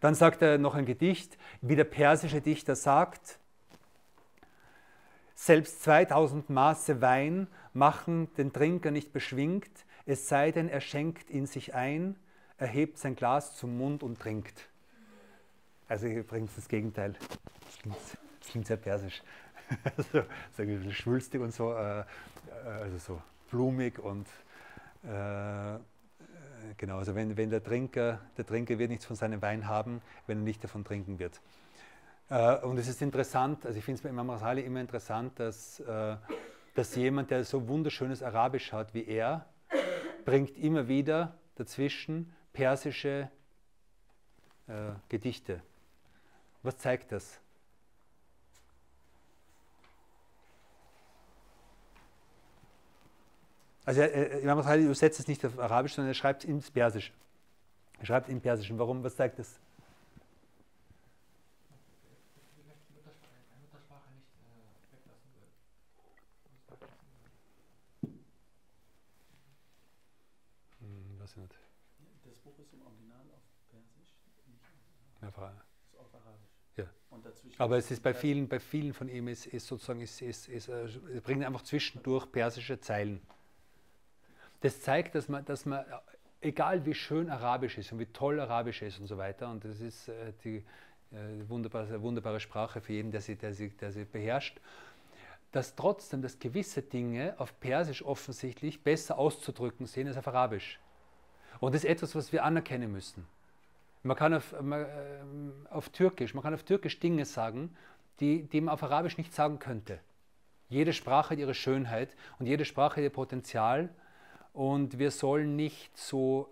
Dann sagt er noch ein Gedicht, wie der persische Dichter sagt, selbst 2000 Maße Wein machen den Trinker nicht beschwingt, es sei denn, er schenkt ihn sich ein, erhebt sein Glas zum Mund und trinkt. Also übrigens das Gegenteil. Das klingt, das klingt sehr persisch. so, so ein bisschen schwülstig und so, äh, äh, also so blumig und äh, genau, also wenn, wenn der Trinker, der Trinker wird nichts von seinem Wein haben, wenn er nicht davon trinken wird. Äh, und es ist interessant, also ich finde es bei Imam Rasali immer interessant, dass, äh, dass jemand, der so wunderschönes Arabisch hat wie er, bringt immer wieder dazwischen persische äh, Gedichte. Was zeigt das? Also Imam Rasali übersetzt es nicht auf Arabisch, sondern er schreibt es ins Persische. Er schreibt im Persischen. Warum? Was zeigt das? Aber es ist bei vielen, bei vielen von ihm ist, ist sozusagen, ist, ist, ist, ist, äh, bringt einfach zwischendurch persische Zeilen. Das zeigt, dass man, dass man, egal wie schön Arabisch ist und wie toll Arabisch ist und so weiter, und das ist äh, die äh, wunderbare, wunderbare Sprache für jeden, der sie, der, sie, der sie beherrscht, dass trotzdem, dass gewisse Dinge auf Persisch offensichtlich besser auszudrücken sind als auf Arabisch. Und das ist etwas, was wir anerkennen müssen. Man kann auf, man, äh, auf Türkisch, man kann auf Türkisch Dinge sagen, die, die man auf Arabisch nicht sagen könnte. Jede Sprache hat ihre Schönheit und jede Sprache hat ihr Potenzial und wir sollen nicht so,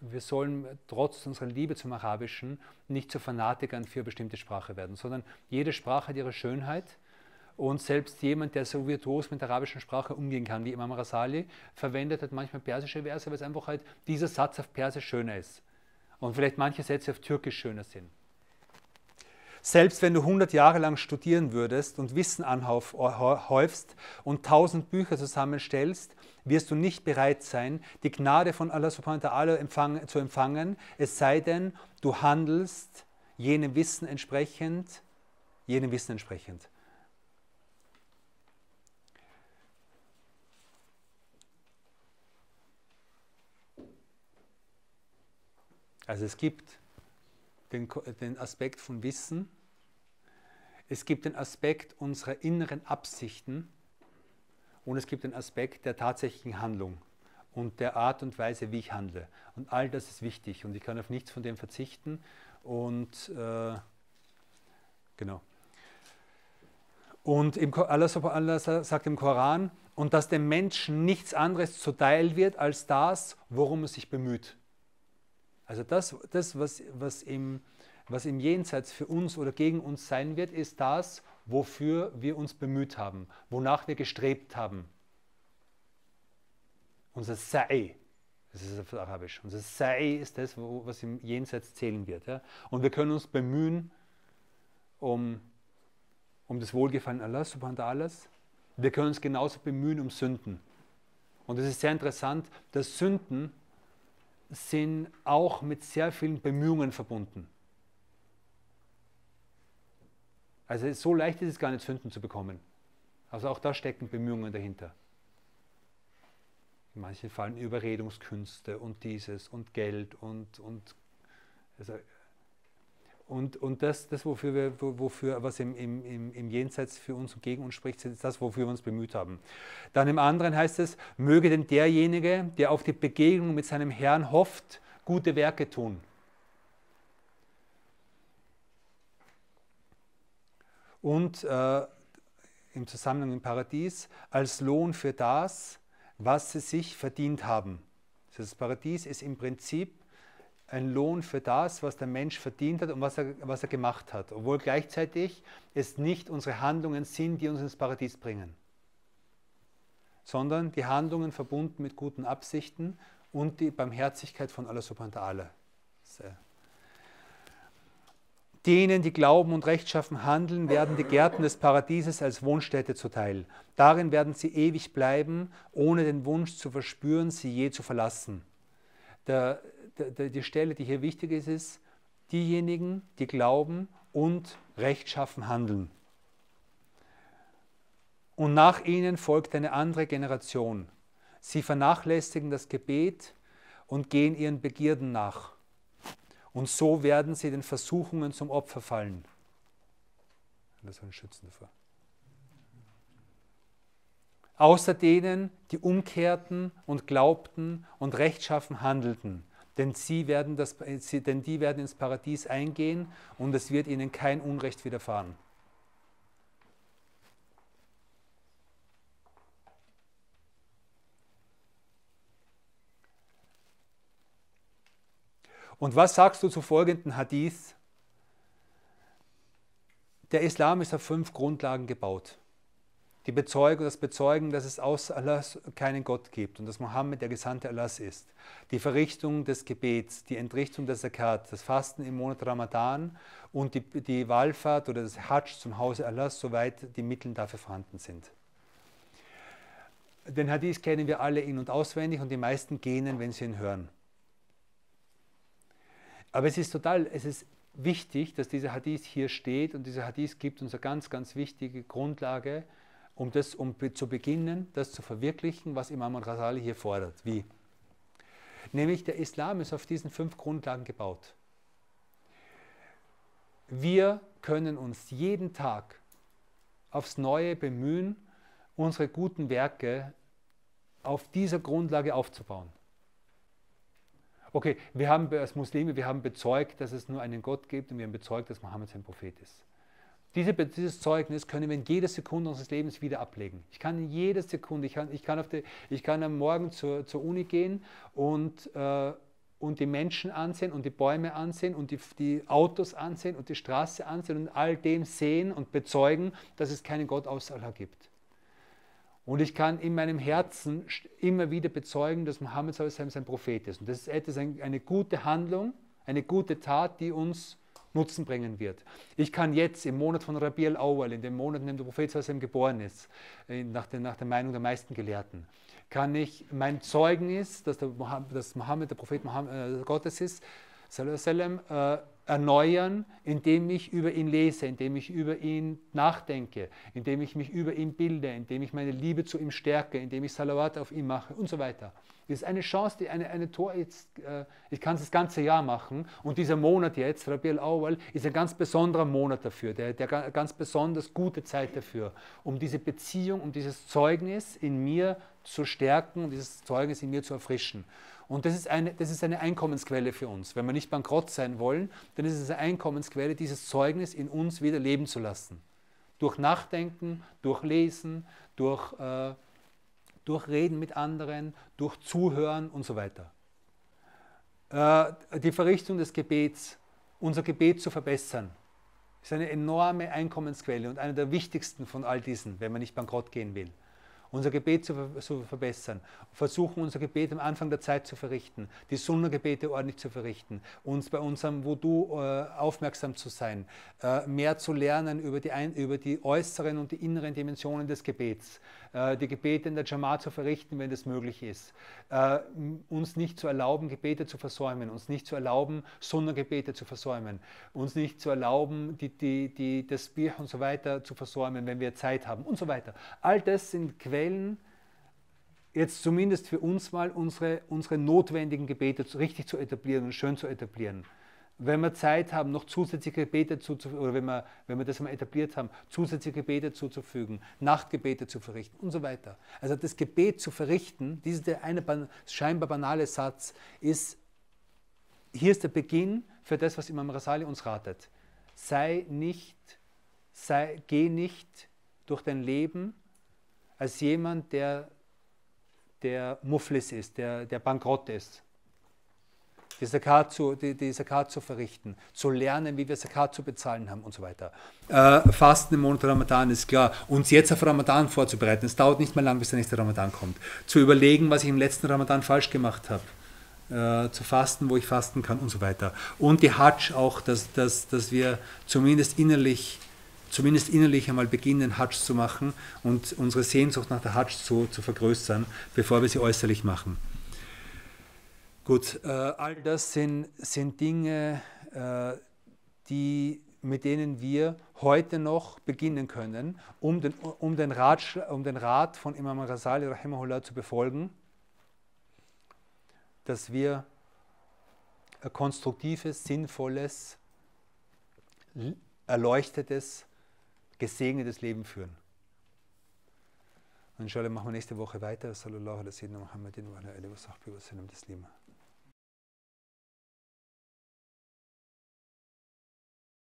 wir sollen trotz unserer Liebe zum Arabischen nicht zu Fanatikern für bestimmte Sprache werden, sondern jede Sprache hat ihre Schönheit und selbst jemand, der so virtuos mit der arabischen Sprache umgehen kann, wie Imam Rasali, verwendet halt manchmal persische Verse, weil es einfach halt dieser Satz auf Persisch schöner ist und vielleicht manche Sätze auf Türkisch schöner sind. Selbst wenn du 100 Jahre lang studieren würdest und Wissen anhäufst und 1000 Bücher zusammenstellst, wirst du nicht bereit sein, die Gnade von Allah subhanahu wa ta'ala zu empfangen, es sei denn, du handelst jenem Wissen entsprechend, jenem Wissen entsprechend. Also es gibt den, den Aspekt von Wissen, es gibt den Aspekt unserer inneren Absichten und es gibt den Aspekt der tatsächlichen Handlung und der Art und Weise, wie ich handle. Und all das ist wichtig und ich kann auf nichts von dem verzichten. Und äh, genau. Und im, Allah, Allah sagt im Koran, und dass dem Menschen nichts anderes zuteil wird als das, worum er sich bemüht. Also das, das was, was, im, was im Jenseits für uns oder gegen uns sein wird, ist das, wofür wir uns bemüht haben, wonach wir gestrebt haben. Unser Sa'i, das ist auf Arabisch, unser Sa'i ist das, was im Jenseits zählen wird. Ja? Und wir können uns bemühen um, um das Wohlgefallen Allah, subhanahu wa Wir können uns genauso bemühen um Sünden. Und es ist sehr interessant, dass Sünden sind auch mit sehr vielen Bemühungen verbunden. Also so leicht ist es gar nicht, Sünden zu bekommen. Also auch da stecken Bemühungen dahinter. In manchen Fällen Überredungskünste und dieses und Geld und, und also und, und das, das wofür wir, wofür, was im, im, im Jenseits für uns und gegen uns spricht, ist das, wofür wir uns bemüht haben. Dann im anderen heißt es, möge denn derjenige, der auf die Begegnung mit seinem Herrn hofft, gute Werke tun. Und äh, im Zusammenhang im Paradies als Lohn für das, was sie sich verdient haben. Das Paradies ist im Prinzip ein Lohn für das, was der Mensch verdient hat und was er, was er gemacht hat, obwohl gleichzeitig es nicht unsere Handlungen sind, die uns ins Paradies bringen, sondern die Handlungen verbunden mit guten Absichten und die Barmherzigkeit von Allah subhanahu wa ta'ala. Denen, die glauben und rechtschaffen handeln, werden die Gärten des Paradieses als Wohnstätte zuteil. Darin werden sie ewig bleiben, ohne den Wunsch zu verspüren, sie je zu verlassen. Der die Stelle, die hier wichtig ist, ist, diejenigen, die glauben und rechtschaffen handeln. Und nach ihnen folgt eine andere Generation. Sie vernachlässigen das Gebet und gehen ihren Begierden nach. Und so werden sie den Versuchungen zum Opfer fallen. Das soll Schützen davor. Außer denen, die umkehrten und glaubten und rechtschaffen handelten. Denn, sie werden das, denn die werden ins Paradies eingehen und es wird ihnen kein Unrecht widerfahren. Und was sagst du zu folgenden Hadith? Der Islam ist auf fünf Grundlagen gebaut. Die Bezeugung, das Bezeugen, dass es außer Allah keinen Gott gibt und dass Mohammed der Gesandte Allahs ist. Die Verrichtung des Gebets, die Entrichtung der Zakat, das Fasten im Monat Ramadan und die, die Wallfahrt oder das Hajj zum Hause Allahs, soweit die Mittel dafür vorhanden sind. Den Hadith kennen wir alle in- und auswendig und die meisten gähnen, wenn sie ihn hören. Aber es ist total, es ist wichtig, dass dieser Hadith hier steht und dieser Hadith gibt uns eine ganz, ganz wichtige Grundlage, um, das, um zu beginnen, das zu verwirklichen, was Imam al-Ghazali hier fordert. Wie? Nämlich der Islam ist auf diesen fünf Grundlagen gebaut. Wir können uns jeden Tag aufs Neue bemühen, unsere guten Werke auf dieser Grundlage aufzubauen. Okay, wir haben als Muslime, wir haben bezeugt, dass es nur einen Gott gibt und wir haben bezeugt, dass Mohammed sein Prophet ist. Diese, dieses Zeugnis können wir in jeder Sekunde unseres Lebens wieder ablegen. Ich kann in jeder Sekunde, ich kann, ich kann, die, ich kann am Morgen zur, zur Uni gehen und, äh, und die Menschen ansehen und die Bäume ansehen und die, die Autos ansehen und die Straße ansehen und all dem sehen und bezeugen, dass es keinen Gott außer Allah gibt. Und ich kann in meinem Herzen immer wieder bezeugen, dass Mohammed sein Prophet ist. Und das ist etwas, eine gute Handlung, eine gute Tat, die uns Nutzen bringen wird. Ich kann jetzt im Monat von Rabi al-Awwal, in dem Monat, in dem der Prophet geboren ist, äh, nach der, nach der Meinung der meisten Gelehrten, kann ich mein Zeugnis, dass, der dass Mohammed der Prophet Mohammed, äh, Gottes ist, sallam, äh, erneuern, indem ich über ihn lese, indem ich über ihn nachdenke, indem ich mich über ihn bilde, indem ich meine Liebe zu ihm stärke, indem ich Salawat auf ihn mache und so weiter. Das ist eine Chance, die eine, eine Tor jetzt, äh, ich kann es das ganze Jahr machen und dieser Monat jetzt, Rabi al-Awwal, ist ein ganz besonderer Monat dafür, der, der ganz besonders gute Zeit dafür, um diese Beziehung, um dieses Zeugnis in mir zu stärken dieses Zeugnis in mir zu erfrischen. Und das ist, eine, das ist eine Einkommensquelle für uns. Wenn wir nicht bankrott sein wollen, dann ist es eine Einkommensquelle, dieses Zeugnis in uns wieder leben zu lassen. Durch Nachdenken, durch Lesen, durch, äh, durch Reden mit anderen, durch Zuhören und so weiter. Äh, die Verrichtung des Gebets, unser Gebet zu verbessern, ist eine enorme Einkommensquelle und eine der wichtigsten von all diesen, wenn man nicht bankrott gehen will unser Gebet zu, zu, verbessern, versuchen unser Gebet am Anfang der Zeit zu verrichten, die Sunna-Gebete ordentlich zu verrichten, uns bei unserem Voodoo äh, aufmerksam zu sein, äh, mehr zu lernen über die, ein, über die äußeren und die inneren Dimensionen des Gebets, äh, die Gebete in der Jamaat zu verrichten, wenn das möglich ist, äh, uns nicht zu erlauben, Gebete zu versäumen, uns nicht zu erlauben, Sunna-Gebete zu versäumen, uns nicht zu erlauben, die, die, die, das Bier und so weiter zu versäumen, wenn wir Zeit haben und so weiter. All das sind Quellen, jetzt zumindest für uns mal unsere, unsere notwendigen Gebete richtig zu etablieren und schön zu etablieren wenn wir Zeit haben, noch zusätzliche Gebete zuzufügen, oder wenn wir, wenn wir das mal etabliert haben, zusätzliche Gebete zuzufügen, Nachtgebete zu verrichten und so weiter. Also das Gebet zu verrichten, dieser eine scheinbar banale Satz, ist, hier ist der Beginn für das, was Imam Rasali uns ratet. Sei nicht, sei, geh nicht durch dein Leben als jemand, der, der Muflis ist, der, der bankrott ist die Zakat, zu, die, die Zakat zu verrichten, zu lernen, wie wir Zakat zu bezahlen haben und so weiter. Äh, Fasten im Monat Ramadan ist klar. Uns jetzt auf Ramadan vorzubereiten, es dauert nicht mehr lang, bis der nächste Ramadan kommt. Zu überlegen, was ich im letzten Ramadan falsch gemacht habe. Äh, zu fasten, wo ich fasten kann und so weiter. Und die Hajj auch, dass, dass, dass wir zumindest innerlich zumindest innerlich einmal beginnen, Hajj zu machen und unsere Sehnsucht nach der Hajj zu, zu vergrößern, bevor wir sie äußerlich machen. Gut, äh, all das sind, sind Dinge, äh, die, mit denen wir heute noch beginnen können, um den, um den, Rat, um den Rat von Imam Rasali rahimahullah zu befolgen, dass wir konstruktives, sinnvolles, erleuchtetes, gesegnetes Leben führen. Und inshallah machen wir nächste Woche weiter. Sallallahu alaihi wa sallam,